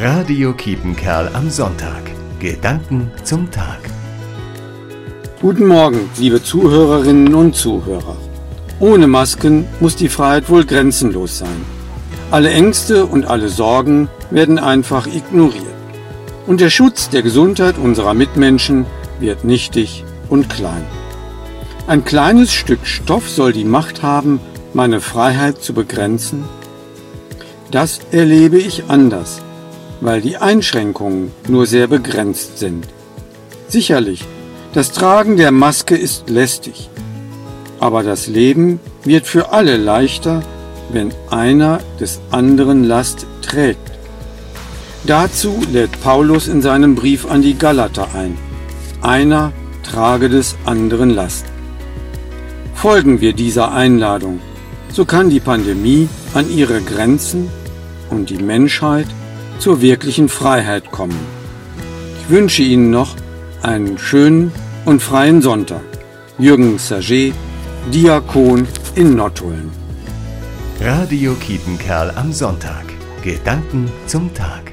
Radio Kiepenkerl am Sonntag. Gedanken zum Tag. Guten Morgen, liebe Zuhörerinnen und Zuhörer. Ohne Masken muss die Freiheit wohl grenzenlos sein. Alle Ängste und alle Sorgen werden einfach ignoriert. Und der Schutz der Gesundheit unserer Mitmenschen wird nichtig und klein. Ein kleines Stück Stoff soll die Macht haben, meine Freiheit zu begrenzen? Das erlebe ich anders, weil die Einschränkungen nur sehr begrenzt sind. Sicherlich, das Tragen der Maske ist lästig, aber das Leben wird für alle leichter, wenn einer des anderen Last trägt. Dazu lädt Paulus in seinem Brief an die Galater ein. Einer trage des anderen Last. Folgen wir dieser Einladung, so kann die Pandemie an ihre Grenzen und die Menschheit zur wirklichen Freiheit kommen. Ich wünsche Ihnen noch einen schönen und freien Sonntag. Jürgen Saget, Diakon in Nottuln. Radio Kiepenkerl am Sonntag. Gedanken zum Tag.